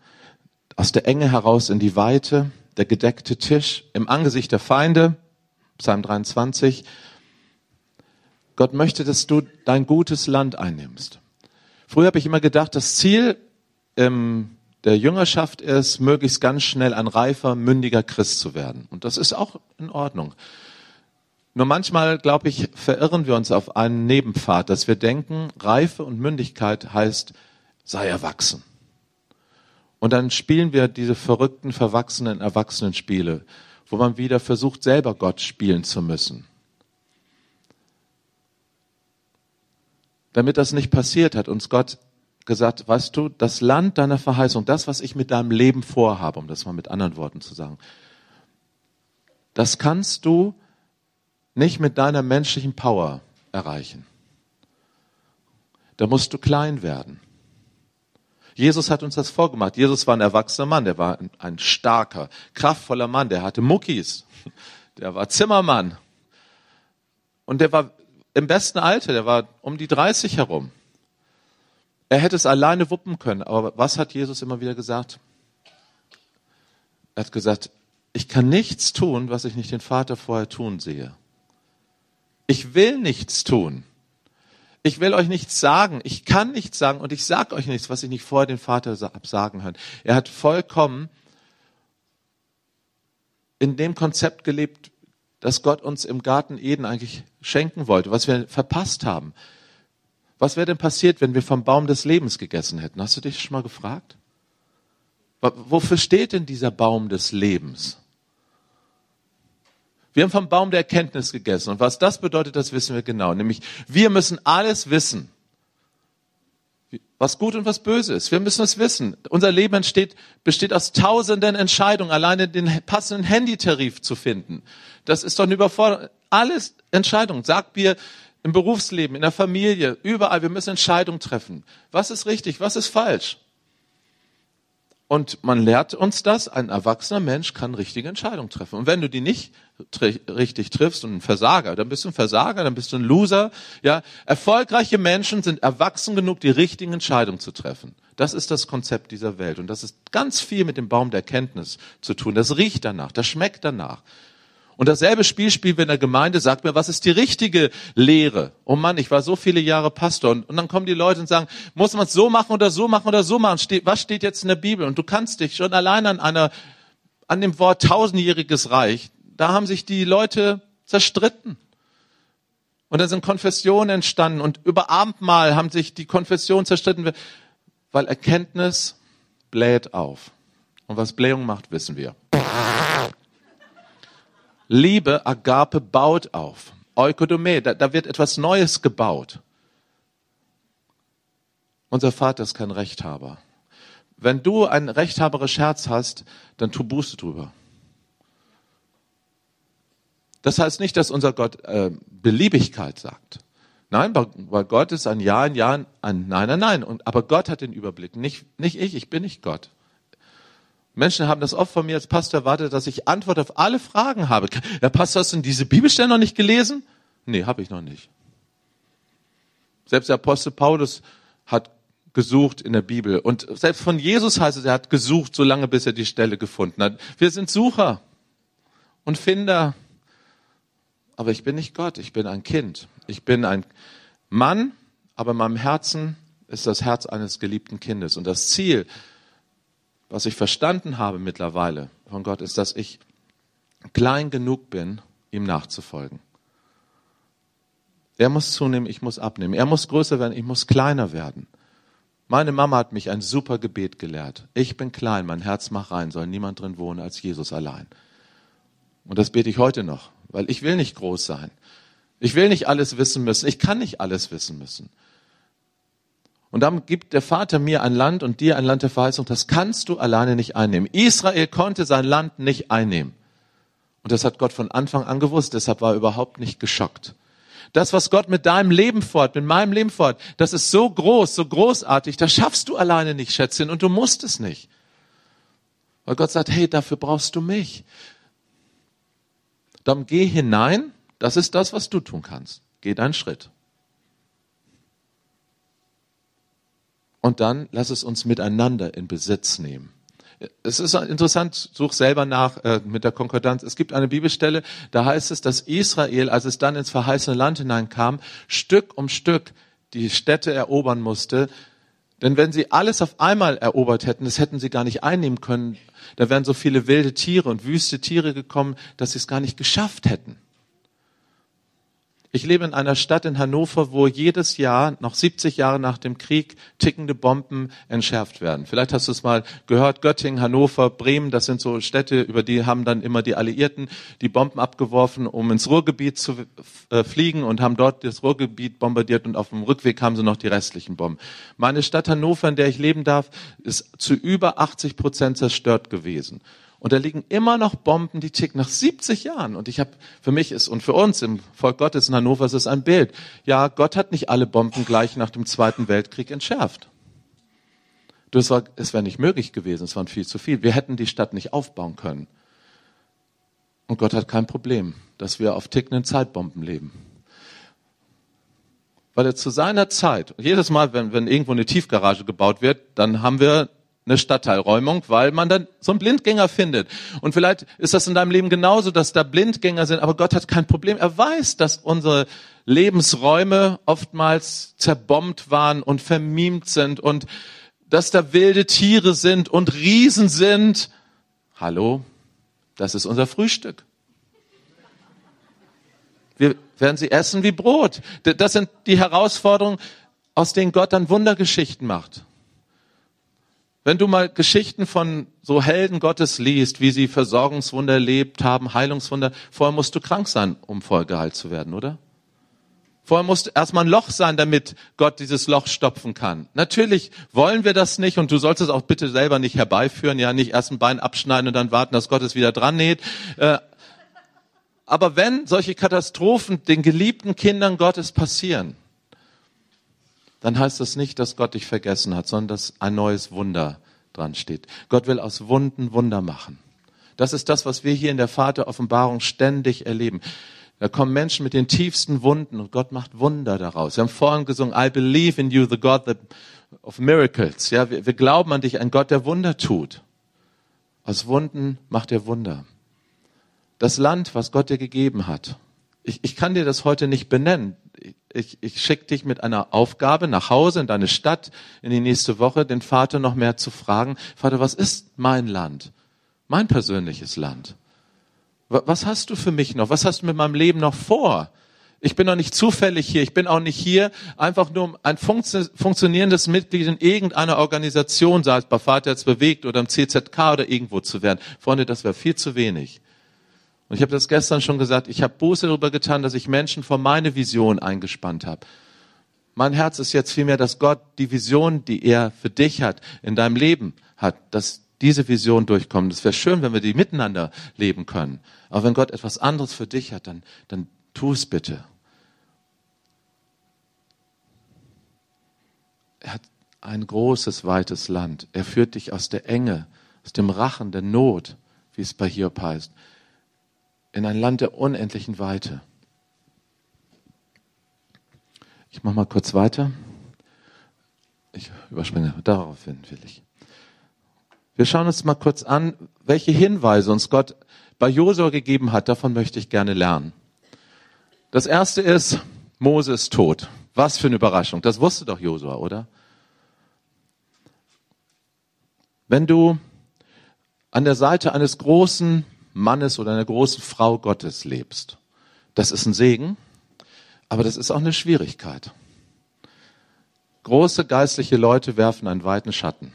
aus der Enge heraus in die Weite, der gedeckte Tisch im Angesicht der Feinde, Psalm 23. Gott möchte, dass du dein gutes Land einnimmst. Früher habe ich immer gedacht, das Ziel ähm, der Jüngerschaft ist, möglichst ganz schnell ein reifer, mündiger Christ zu werden. Und das ist auch in Ordnung. Nur manchmal, glaube ich, verirren wir uns auf einen Nebenpfad, dass wir denken, Reife und Mündigkeit heißt, sei erwachsen. Und dann spielen wir diese verrückten, verwachsenen Erwachsenenspiele, wo man wieder versucht, selber Gott spielen zu müssen. Damit das nicht passiert, hat uns Gott gesagt, weißt du, das Land deiner Verheißung, das, was ich mit deinem Leben vorhabe, um das mal mit anderen Worten zu sagen, das kannst du nicht mit deiner menschlichen Power erreichen. Da musst du klein werden. Jesus hat uns das vorgemacht. Jesus war ein erwachsener Mann, der war ein, ein starker, kraftvoller Mann, der hatte Muckis, der war Zimmermann. Und der war im besten Alter, der war um die 30 herum. Er hätte es alleine wuppen können, aber was hat Jesus immer wieder gesagt? Er hat gesagt, ich kann nichts tun, was ich nicht den Vater vorher tun sehe. Ich will nichts tun. Ich will euch nichts sagen. Ich kann nichts sagen und ich sage euch nichts, was ich nicht vorher den Vater sagen hören. Er hat vollkommen in dem Konzept gelebt, das Gott uns im Garten Eden eigentlich schenken wollte, was wir verpasst haben. Was wäre denn passiert, wenn wir vom Baum des Lebens gegessen hätten? Hast du dich schon mal gefragt? Wofür steht denn dieser Baum des Lebens? Wir haben vom Baum der Erkenntnis gegessen. Und was das bedeutet, das wissen wir genau. Nämlich, wir müssen alles wissen. Was gut und was böse ist. Wir müssen es wissen. Unser Leben entsteht, besteht aus tausenden Entscheidungen, alleine den passenden Handytarif zu finden. Das ist doch eine Überforderung. Alles Entscheidungen. Sagt mir im Berufsleben, in der Familie, überall. Wir müssen Entscheidungen treffen. Was ist richtig? Was ist falsch? Und man lehrt uns das, ein erwachsener Mensch kann richtige Entscheidungen treffen. Und wenn du die nicht richtig triffst und ein Versager, dann bist du ein Versager, dann bist du ein Loser. Ja, erfolgreiche Menschen sind erwachsen genug, die richtigen Entscheidungen zu treffen. Das ist das Konzept dieser Welt. Und das ist ganz viel mit dem Baum der Erkenntnis zu tun. Das riecht danach, das schmeckt danach. Und dasselbe Spiel spielen wir in der Gemeinde, sagt mir, was ist die richtige Lehre? Oh Mann, ich war so viele Jahre Pastor. Und, und dann kommen die Leute und sagen, muss man es so machen oder so machen oder so machen? Ste was steht jetzt in der Bibel? Und du kannst dich schon allein an einer, an dem Wort tausendjähriges Reich, da haben sich die Leute zerstritten. Und da sind Konfessionen entstanden und über Abendmahl haben sich die Konfessionen zerstritten, weil Erkenntnis bläht auf. Und was Blähung macht, wissen wir. Liebe, Agape, baut auf. Eukodome, da, da wird etwas Neues gebaut. Unser Vater ist kein Rechthaber. Wenn du ein rechthaberes Herz hast, dann tu Buße drüber. Das heißt nicht, dass unser Gott äh, Beliebigkeit sagt. Nein, weil Gott ist ein Ja, ein Ja, ein Nein, ein Nein. Und, aber Gott hat den Überblick, nicht, nicht ich, ich bin nicht Gott. Menschen haben das oft von mir als Pastor erwartet, dass ich Antwort auf alle Fragen habe. Herr Pastor, hast du diese Bibelstelle noch nicht gelesen? Nee, habe ich noch nicht. Selbst der Apostel Paulus hat gesucht in der Bibel. Und selbst von Jesus heißt es, er hat gesucht, solange bis er die Stelle gefunden hat. Wir sind Sucher und Finder. Aber ich bin nicht Gott, ich bin ein Kind. Ich bin ein Mann, aber in meinem Herzen ist das Herz eines geliebten Kindes. Und das Ziel was ich verstanden habe mittlerweile von Gott, ist, dass ich klein genug bin, ihm nachzufolgen. Er muss zunehmen, ich muss abnehmen. Er muss größer werden, ich muss kleiner werden. Meine Mama hat mich ein super Gebet gelehrt. Ich bin klein, mein Herz mach rein, soll niemand drin wohnen als Jesus allein. Und das bete ich heute noch, weil ich will nicht groß sein. Ich will nicht alles wissen müssen. Ich kann nicht alles wissen müssen. Und dann gibt der Vater mir ein Land und dir ein Land der Verheißung. Das kannst du alleine nicht einnehmen. Israel konnte sein Land nicht einnehmen. Und das hat Gott von Anfang an gewusst. Deshalb war er überhaupt nicht geschockt. Das, was Gott mit deinem Leben fort, mit meinem Leben fort, das ist so groß, so großartig. Das schaffst du alleine nicht, Schätzchen. Und du musst es nicht. Weil Gott sagt, hey, dafür brauchst du mich. Dann geh hinein. Das ist das, was du tun kannst. Geh deinen Schritt. Und dann lass es uns miteinander in Besitz nehmen. Es ist interessant, such selber nach äh, mit der Konkordanz. Es gibt eine Bibelstelle, da heißt es, dass Israel, als es dann ins verheißene Land hineinkam, Stück um Stück die Städte erobern musste. Denn wenn sie alles auf einmal erobert hätten, das hätten sie gar nicht einnehmen können. Da wären so viele wilde Tiere und wüste Tiere gekommen, dass sie es gar nicht geschafft hätten. Ich lebe in einer Stadt in Hannover, wo jedes Jahr, noch 70 Jahre nach dem Krieg, tickende Bomben entschärft werden. Vielleicht hast du es mal gehört, Göttingen, Hannover, Bremen, das sind so Städte, über die haben dann immer die Alliierten die Bomben abgeworfen, um ins Ruhrgebiet zu äh, fliegen und haben dort das Ruhrgebiet bombardiert und auf dem Rückweg haben sie noch die restlichen Bomben. Meine Stadt Hannover, in der ich leben darf, ist zu über 80 Prozent zerstört gewesen. Und da liegen immer noch Bomben, die ticken nach 70 Jahren. Und ich habe, für mich ist und für uns im Volk Gottes in Hannover ist es ein Bild. Ja, Gott hat nicht alle Bomben gleich nach dem Zweiten Weltkrieg entschärft. Das war, es wäre nicht möglich gewesen, es waren viel zu viel. Wir hätten die Stadt nicht aufbauen können. Und Gott hat kein Problem, dass wir auf tickenden Zeitbomben leben. Weil er zu seiner Zeit, jedes Mal, wenn, wenn irgendwo eine Tiefgarage gebaut wird, dann haben wir eine Stadtteilräumung, weil man dann so einen Blindgänger findet. Und vielleicht ist das in deinem Leben genauso, dass da Blindgänger sind, aber Gott hat kein Problem. Er weiß, dass unsere Lebensräume oftmals zerbombt waren und vermiemt sind und dass da wilde Tiere sind und Riesen sind. Hallo, das ist unser Frühstück. Wir werden sie essen wie Brot. Das sind die Herausforderungen, aus denen Gott dann Wundergeschichten macht. Wenn du mal Geschichten von so Helden Gottes liest, wie sie Versorgungswunder erlebt haben, Heilungswunder, vorher musst du krank sein, um voll geheilt zu werden, oder? Vorher muss erstmal ein Loch sein, damit Gott dieses Loch stopfen kann. Natürlich wollen wir das nicht und du sollst es auch bitte selber nicht herbeiführen, ja, nicht erst ein Bein abschneiden und dann warten, dass Gott es wieder dran näht. Äh, aber wenn solche Katastrophen den geliebten Kindern Gottes passieren, dann heißt das nicht, dass Gott dich vergessen hat, sondern dass ein neues Wunder dran steht. Gott will aus Wunden Wunder machen. Das ist das, was wir hier in der Vateroffenbarung ständig erleben. Da kommen Menschen mit den tiefsten Wunden und Gott macht Wunder daraus. Wir haben vorhin gesungen, I believe in you, the God of miracles. Ja, wir, wir glauben an dich, ein Gott, der Wunder tut. Aus Wunden macht er Wunder. Das Land, was Gott dir gegeben hat. Ich, ich kann dir das heute nicht benennen ich, ich schicke dich mit einer Aufgabe nach Hause in deine Stadt in die nächste Woche, den Vater noch mehr zu fragen, Vater, was ist mein Land? Mein persönliches Land. Was hast du für mich noch? Was hast du mit meinem Leben noch vor? Ich bin noch nicht zufällig hier. Ich bin auch nicht hier, einfach nur ein funktionierendes Mitglied in irgendeiner Organisation, sei es bei Vater jetzt bewegt oder im CZK oder irgendwo zu werden. Freunde, das wäre viel zu wenig. Und ich habe das gestern schon gesagt, ich habe Buße darüber getan, dass ich Menschen vor meine Vision eingespannt habe. Mein Herz ist jetzt vielmehr, dass Gott die Vision, die er für dich hat, in deinem Leben hat, dass diese Vision durchkommt. Es wäre schön, wenn wir die miteinander leben können. Aber wenn Gott etwas anderes für dich hat, dann, dann tu es bitte. Er hat ein großes, weites Land. Er führt dich aus der Enge, aus dem Rachen der Not, wie es bei Hiob heißt, in ein Land der unendlichen Weite. Ich mache mal kurz weiter. Ich überspringe, darauf hin will ich. Wir schauen uns mal kurz an, welche Hinweise uns Gott bei Josua gegeben hat. Davon möchte ich gerne lernen. Das erste ist, Mose ist tot. Was für eine Überraschung. Das wusste doch Josua, oder? Wenn du an der Seite eines großen Mannes oder einer großen Frau Gottes lebst. Das ist ein Segen, aber das ist auch eine Schwierigkeit. Große geistliche Leute werfen einen weiten Schatten.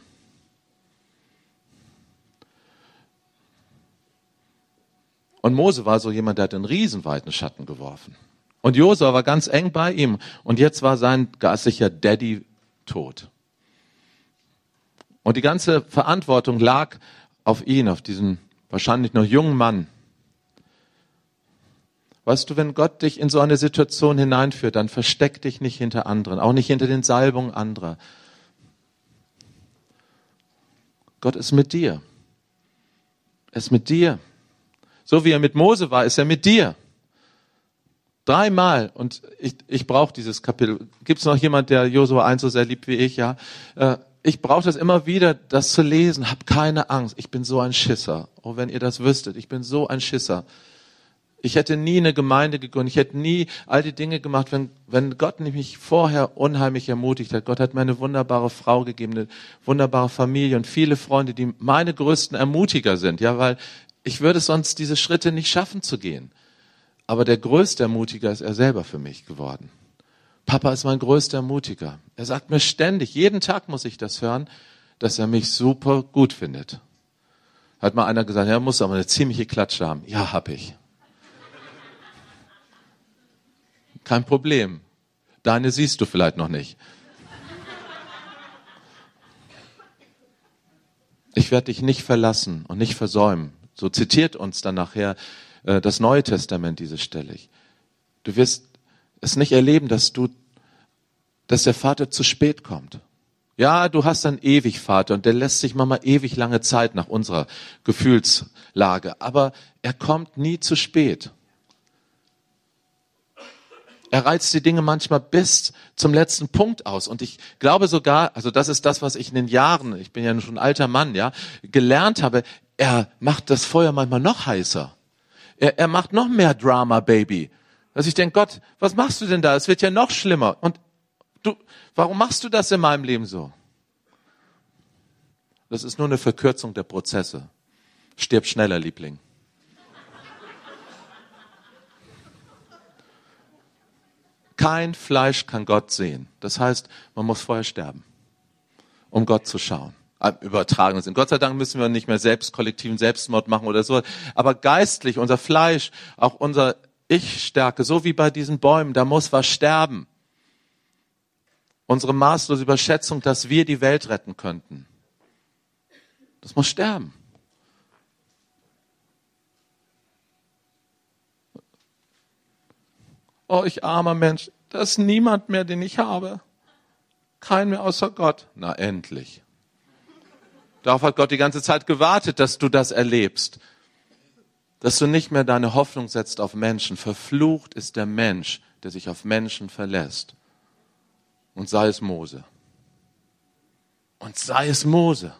Und Mose war so jemand, der hat einen riesenweiten Schatten geworfen. Und Josua war ganz eng bei ihm. Und jetzt war sein geistlicher Daddy tot. Und die ganze Verantwortung lag auf ihn, auf diesen wahrscheinlich noch jungen Mann. Weißt du, wenn Gott dich in so eine Situation hineinführt, dann versteck dich nicht hinter anderen, auch nicht hinter den Salbungen anderer. Gott ist mit dir. Er ist mit dir. So wie er mit Mose war, ist er mit dir. Dreimal. Und ich, ich brauche dieses Kapitel. Gibt es noch jemand, der Josua 1 so sehr liebt wie ich? Ja. Ich brauche das immer wieder, das zu lesen. Hab keine Angst. Ich bin so ein Schisser. Oh, wenn ihr das wüsstet. Ich bin so ein Schisser. Ich hätte nie eine Gemeinde gegründet. Ich hätte nie all die Dinge gemacht, wenn, wenn Gott mich vorher unheimlich ermutigt hat. Gott hat mir eine wunderbare Frau gegeben, eine wunderbare Familie und viele Freunde, die meine größten Ermutiger sind. Ja, weil ich würde sonst diese Schritte nicht schaffen zu gehen. Aber der größte Ermutiger ist er selber für mich geworden. Papa ist mein größter Ermutiger. Er sagt mir ständig, jeden Tag muss ich das hören, dass er mich super gut findet. Hat mal einer gesagt, er muss aber eine ziemliche Klatsche haben. Ja, hab ich. Kein Problem. Deine siehst du vielleicht noch nicht. Ich werde dich nicht verlassen und nicht versäumen. So zitiert uns dann nachher äh, das Neue Testament diese Stelle. Du wirst es nicht erleben, dass du, dass der Vater zu spät kommt. Ja, du hast einen Ewigvater und der lässt sich manchmal ewig lange Zeit nach unserer Gefühlslage. Aber er kommt nie zu spät. Er reizt die Dinge manchmal bis zum letzten Punkt aus. Und ich glaube sogar, also das ist das, was ich in den Jahren, ich bin ja schon ein alter Mann, ja, gelernt habe. Er macht das Feuer manchmal noch heißer. Er, er macht noch mehr Drama, Baby. Dass ich denke, Gott, was machst du denn da? Es wird ja noch schlimmer. Und du, warum machst du das in meinem Leben so? Das ist nur eine Verkürzung der Prozesse. Stirb schneller, Liebling. Kein Fleisch kann Gott sehen. Das heißt, man muss vorher sterben, um Gott zu schauen. Im übertragenen Sinn. Gott sei Dank müssen wir nicht mehr selbst kollektiven Selbstmord machen oder so. Aber geistlich, unser Fleisch, auch unser Ich-Stärke, so wie bei diesen Bäumen, da muss was sterben. Unsere maßlose Überschätzung, dass wir die Welt retten könnten. Das muss sterben. Oh, ich armer Mensch, da ist niemand mehr, den ich habe. Kein mehr außer Gott. Na endlich. Darauf hat Gott die ganze Zeit gewartet, dass du das erlebst. Dass du nicht mehr deine Hoffnung setzt auf Menschen. Verflucht ist der Mensch, der sich auf Menschen verlässt. Und sei es Mose. Und sei es Mose.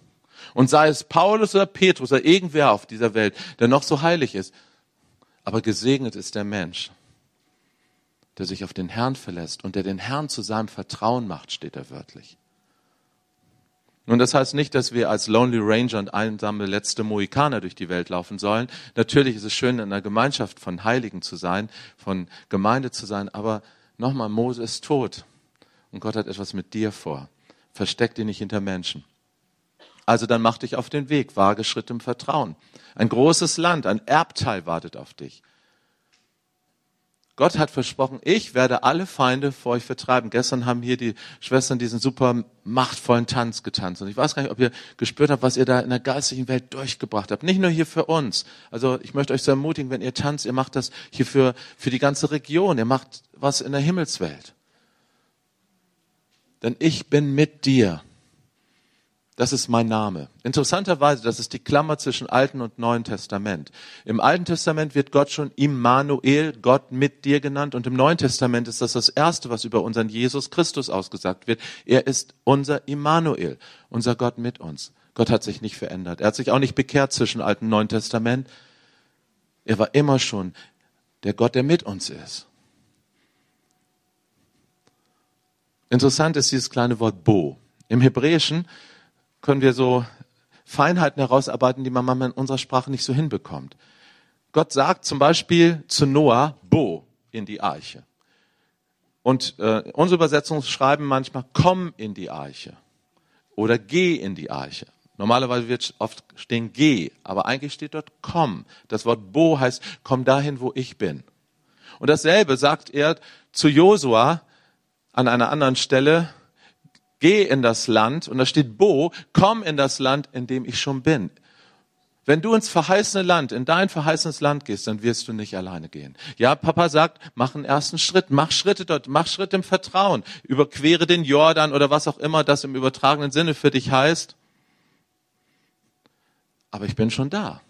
Und sei es Paulus oder Petrus oder irgendwer auf dieser Welt, der noch so heilig ist. Aber gesegnet ist der Mensch, der sich auf den Herrn verlässt und der den Herrn zu seinem Vertrauen macht, steht er wörtlich. Nun, das heißt nicht, dass wir als Lonely Ranger und einsame letzte Mohikaner durch die Welt laufen sollen. Natürlich ist es schön, in einer Gemeinschaft von Heiligen zu sein, von Gemeinde zu sein, aber nochmal, Mose ist tot und Gott hat etwas mit dir vor. Versteck dich nicht hinter Menschen. Also dann mach dich auf den Weg, wage Schritt im Vertrauen. Ein großes Land, ein Erbteil wartet auf dich. Gott hat versprochen, ich werde alle Feinde vor euch vertreiben. Gestern haben hier die Schwestern diesen super machtvollen Tanz getanzt. Und ich weiß gar nicht, ob ihr gespürt habt, was ihr da in der geistigen Welt durchgebracht habt. Nicht nur hier für uns. Also ich möchte euch so ermutigen, wenn ihr tanzt, ihr macht das hier für, für die ganze Region. Ihr macht was in der Himmelswelt. Denn ich bin mit dir. Das ist mein Name. Interessanterweise, das ist die Klammer zwischen Alten und Neuen Testament. Im Alten Testament wird Gott schon Immanuel, Gott mit dir genannt. Und im Neuen Testament ist das das Erste, was über unseren Jesus Christus ausgesagt wird. Er ist unser Immanuel, unser Gott mit uns. Gott hat sich nicht verändert. Er hat sich auch nicht bekehrt zwischen Alten und Neuen Testament. Er war immer schon der Gott, der mit uns ist. Interessant ist dieses kleine Wort Bo. Im Hebräischen können wir so Feinheiten herausarbeiten, die man manchmal in unserer Sprache nicht so hinbekommt. Gott sagt zum Beispiel zu Noah, Bo in die Arche. Und äh, unsere Übersetzungen schreiben manchmal, komm in die Arche oder geh in die Arche. Normalerweise wird oft stehen geh, aber eigentlich steht dort komm. Das Wort Bo heißt, komm dahin, wo ich bin. Und dasselbe sagt er zu Josua an einer anderen Stelle, geh in das Land, und da steht Bo, komm in das Land, in dem ich schon bin. Wenn du ins verheißene Land, in dein verheißenes Land gehst, dann wirst du nicht alleine gehen. Ja, Papa sagt, mach einen ersten Schritt, mach Schritte dort, mach Schritt im Vertrauen, überquere den Jordan oder was auch immer das im übertragenen Sinne für dich heißt. Aber ich bin schon da.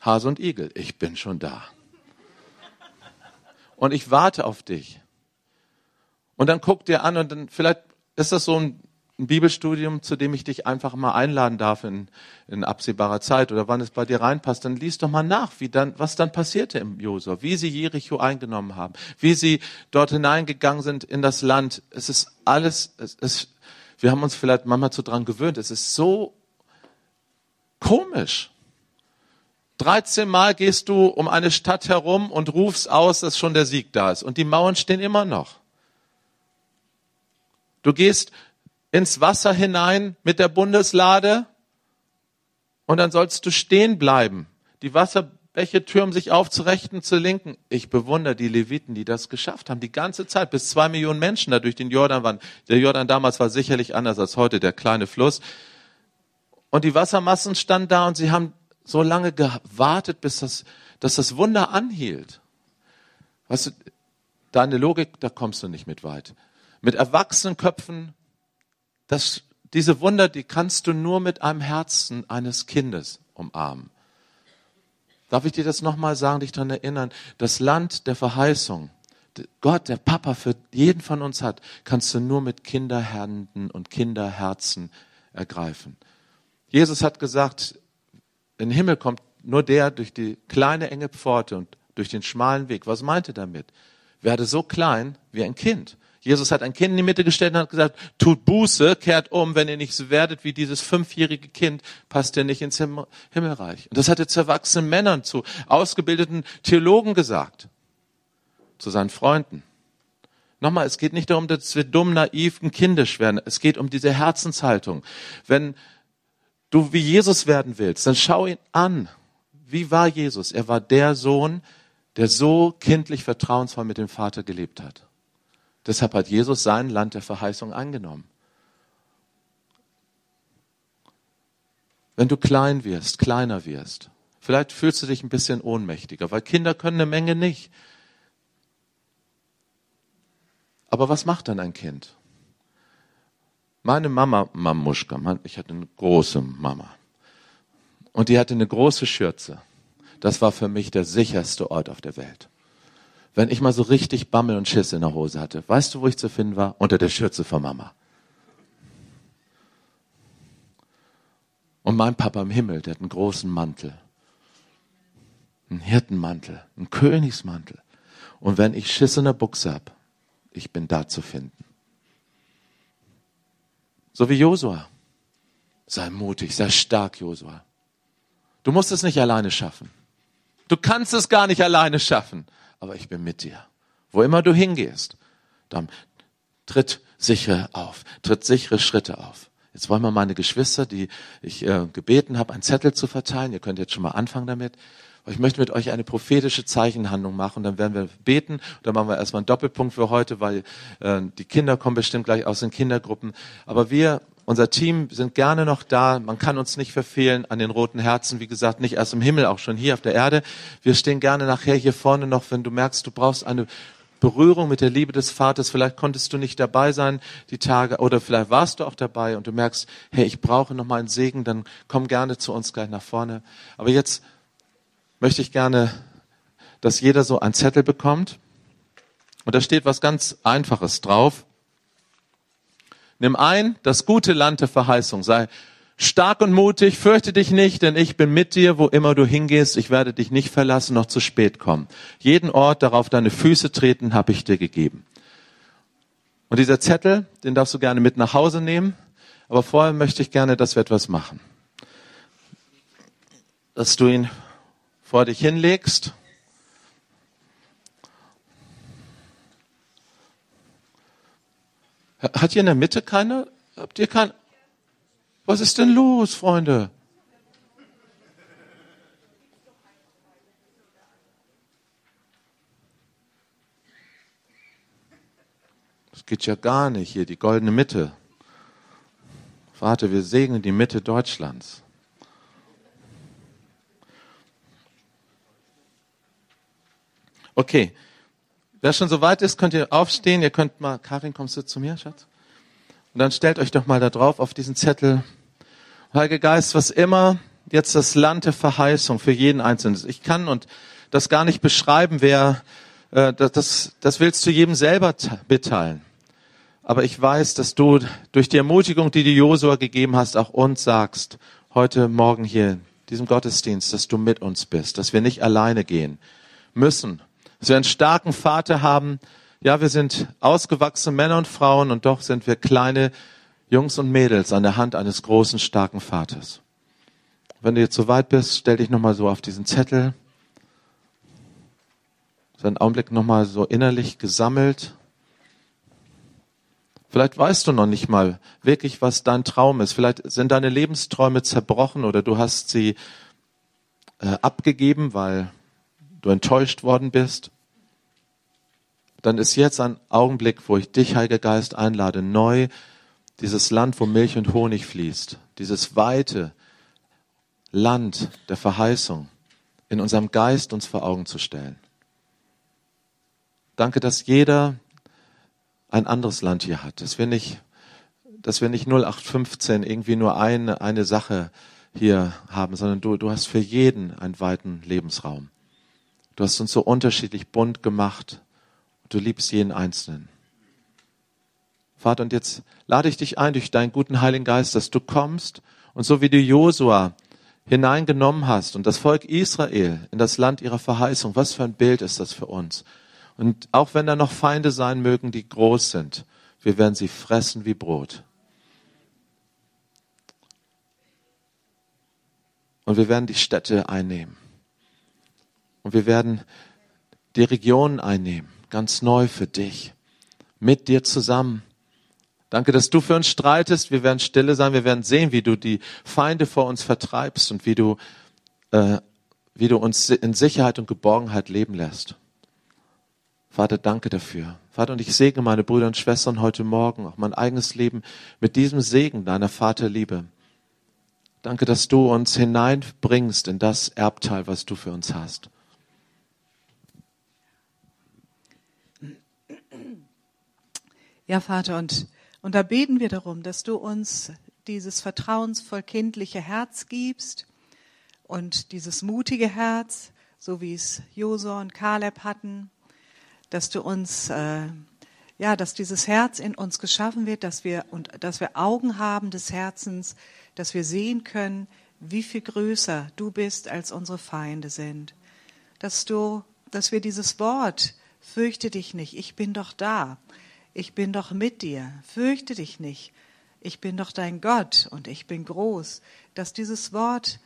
Hase und Igel, ich bin schon da. Und ich warte auf dich. Und dann guck dir an und dann vielleicht ist das so ein, ein Bibelstudium, zu dem ich dich einfach mal einladen darf in, in absehbarer Zeit oder wann es bei dir reinpasst, dann liest doch mal nach, wie dann, was dann passierte im Josua, wie sie Jericho eingenommen haben, wie sie dort hineingegangen sind in das Land. Es ist alles, es ist, wir haben uns vielleicht manchmal zu dran gewöhnt. Es ist so komisch. 13 Mal gehst du um eine Stadt herum und rufst aus, dass schon der Sieg da ist. Und die Mauern stehen immer noch. Du gehst ins Wasser hinein mit der Bundeslade und dann sollst du stehen bleiben. Die Wasserbäche türmen sich auf zu rechten, zu linken. Ich bewundere die Leviten, die das geschafft haben, die ganze Zeit, bis zwei Millionen Menschen da durch den Jordan waren. Der Jordan damals war sicherlich anders als heute, der kleine Fluss. Und die Wassermassen standen da und sie haben so lange gewartet, bis das, dass das Wunder anhielt. Weißt du, deine Logik, da kommst du nicht mit weit mit erwachsenen Köpfen das, diese Wunder, die kannst du nur mit einem Herzen eines Kindes umarmen. Darf ich dir das nochmal sagen, dich daran erinnern? Das Land der Verheißung, Gott, der Papa für jeden von uns hat, kannst du nur mit Kinderhänden und Kinderherzen ergreifen. Jesus hat gesagt, in den Himmel kommt nur der durch die kleine enge Pforte und durch den schmalen Weg. Was meinte damit? Werde so klein wie ein Kind. Jesus hat ein Kind in die Mitte gestellt und hat gesagt, tut Buße, kehrt um, wenn ihr nicht so werdet wie dieses fünfjährige Kind, passt ihr nicht ins Himmelreich. Und das hat er zu erwachsenen Männern, zu ausgebildeten Theologen gesagt, zu seinen Freunden. Nochmal, es geht nicht darum, dass wir dumm, naiv und kindisch werden. Es geht um diese Herzenshaltung. Wenn du wie Jesus werden willst, dann schau ihn an. Wie war Jesus? Er war der Sohn, der so kindlich vertrauensvoll mit dem Vater gelebt hat. Deshalb hat Jesus sein Land der Verheißung angenommen. Wenn du klein wirst, kleiner wirst, vielleicht fühlst du dich ein bisschen ohnmächtiger, weil Kinder können eine Menge nicht. Aber was macht dann ein Kind? Meine Mama, Mamuschka, ich hatte eine große Mama. Und die hatte eine große Schürze. Das war für mich der sicherste Ort auf der Welt wenn ich mal so richtig Bammel und Schiss in der Hose hatte. Weißt du, wo ich zu finden war? Unter der Schürze von Mama. Und mein Papa im Himmel, der hat einen großen Mantel. Einen Hirtenmantel, einen Königsmantel. Und wenn ich Schiss in der Buchse hab, ich bin da zu finden. So wie Josua. Sei mutig, sei stark, Josua. Du musst es nicht alleine schaffen. Du kannst es gar nicht alleine schaffen aber ich bin mit dir. Wo immer du hingehst, dann tritt sichere auf, tritt sichere Schritte auf. Jetzt wollen wir meine Geschwister, die ich äh, gebeten habe, einen Zettel zu verteilen. Ihr könnt jetzt schon mal anfangen damit. Ich möchte mit euch eine prophetische Zeichenhandlung machen. Dann werden wir beten. Dann machen wir erstmal einen Doppelpunkt für heute, weil äh, die Kinder kommen bestimmt gleich aus den Kindergruppen. Aber wir unser Team sind gerne noch da. Man kann uns nicht verfehlen an den roten Herzen. Wie gesagt, nicht erst im Himmel, auch schon hier auf der Erde. Wir stehen gerne nachher hier vorne noch, wenn du merkst, du brauchst eine Berührung mit der Liebe des Vaters. Vielleicht konntest du nicht dabei sein die Tage oder vielleicht warst du auch dabei und du merkst, hey, ich brauche noch mal einen Segen, dann komm gerne zu uns gleich nach vorne. Aber jetzt möchte ich gerne, dass jeder so einen Zettel bekommt. Und da steht was ganz Einfaches drauf. Nimm ein das gute Land der Verheißung. Sei stark und mutig, fürchte dich nicht, denn ich bin mit dir, wo immer du hingehst. Ich werde dich nicht verlassen, noch zu spät kommen. Jeden Ort, darauf deine Füße treten, habe ich dir gegeben. Und dieser Zettel, den darfst du gerne mit nach Hause nehmen. Aber vorher möchte ich gerne, dass wir etwas machen. Dass du ihn vor dich hinlegst Hat ihr in der Mitte keine? Habt ihr kein? Was ist denn los, Freunde? Das geht ja gar nicht hier, die goldene Mitte. Vater, wir segnen die Mitte Deutschlands. Okay, Wer schon so weit ist, könnt ihr aufstehen. Ihr könnt mal, Karin, kommst du zu mir, Schatz? Und dann stellt euch doch mal da drauf auf diesen Zettel. Heiliger Geist, was immer jetzt das Land der Verheißung für jeden Einzelnen ist. Ich kann und das gar nicht beschreiben, wer, äh, das, das willst du jedem selber mitteilen. Aber ich weiß, dass du durch die Ermutigung, die du Josua gegeben hast, auch uns sagst, heute Morgen hier diesem Gottesdienst, dass du mit uns bist, dass wir nicht alleine gehen müssen, dass wir einen starken Vater haben. Ja, wir sind ausgewachsene Männer und Frauen und doch sind wir kleine Jungs und Mädels an der Hand eines großen, starken Vaters. Wenn du jetzt so weit bist, stell dich nochmal so auf diesen Zettel. So einen Augenblick nochmal so innerlich gesammelt. Vielleicht weißt du noch nicht mal wirklich, was dein Traum ist. Vielleicht sind deine Lebensträume zerbrochen oder du hast sie äh, abgegeben, weil du enttäuscht worden bist, dann ist jetzt ein Augenblick, wo ich dich, Heiliger Geist, einlade, neu dieses Land, wo Milch und Honig fließt, dieses weite Land der Verheißung in unserem Geist uns vor Augen zu stellen. Danke, dass jeder ein anderes Land hier hat, dass wir nicht dass wir nicht 0815 irgendwie nur eine, eine Sache hier haben, sondern du, du hast für jeden einen weiten Lebensraum. Du hast uns so unterschiedlich bunt gemacht. Du liebst jeden Einzelnen. Vater, und jetzt lade ich dich ein durch deinen guten Heiligen Geist, dass du kommst und so wie du Josua hineingenommen hast und das Volk Israel in das Land ihrer Verheißung, was für ein Bild ist das für uns? Und auch wenn da noch Feinde sein mögen, die groß sind, wir werden sie fressen wie Brot. Und wir werden die Städte einnehmen. Und wir werden die Regionen einnehmen, ganz neu für dich, mit dir zusammen. Danke, dass du für uns streitest. Wir werden stille sein. Wir werden sehen, wie du die Feinde vor uns vertreibst und wie du, äh, wie du uns in Sicherheit und Geborgenheit leben lässt. Vater, danke dafür. Vater, und ich segne meine Brüder und Schwestern heute Morgen, auch mein eigenes Leben mit diesem Segen deiner Vaterliebe. Danke, dass du uns hineinbringst in das Erbteil, was du für uns hast. Ja, Vater, und, und da beten wir darum, dass du uns dieses vertrauensvoll kindliche Herz gibst und dieses mutige Herz, so wie es Josua und Kaleb hatten, dass du uns, äh, ja, dass dieses Herz in uns geschaffen wird, dass wir und dass wir Augen haben des Herzens, dass wir sehen können, wie viel größer du bist, als unsere Feinde sind. Dass du, dass wir dieses Wort, fürchte dich nicht, ich bin doch da, ich bin doch mit dir, fürchte dich nicht, ich bin doch dein Gott und ich bin groß, dass dieses Wort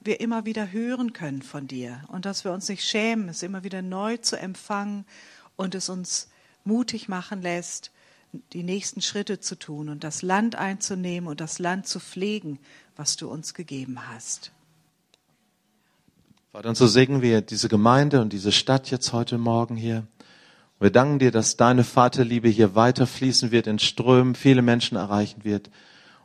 wir immer wieder hören können von dir und dass wir uns nicht schämen, es immer wieder neu zu empfangen und es uns mutig machen lässt, die nächsten Schritte zu tun und das Land einzunehmen und das Land zu pflegen, was du uns gegeben hast. Vater, und so segnen wir diese Gemeinde und diese Stadt jetzt heute Morgen hier. Wir danken dir, dass deine Vaterliebe hier weiter fließen wird, in Strömen viele Menschen erreichen wird.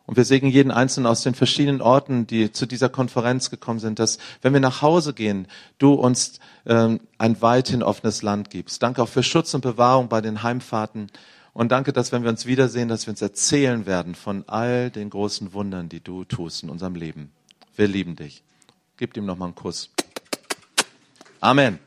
Und wir segnen jeden Einzelnen aus den verschiedenen Orten, die zu dieser Konferenz gekommen sind, dass, wenn wir nach Hause gehen, du uns ähm, ein weithin offenes Land gibst. Danke auch für Schutz und Bewahrung bei den Heimfahrten. Und danke, dass wenn wir uns wiedersehen, dass wir uns erzählen werden von all den großen Wundern, die du tust in unserem Leben. Wir lieben dich. Gib ihm noch mal einen Kuss. Amen.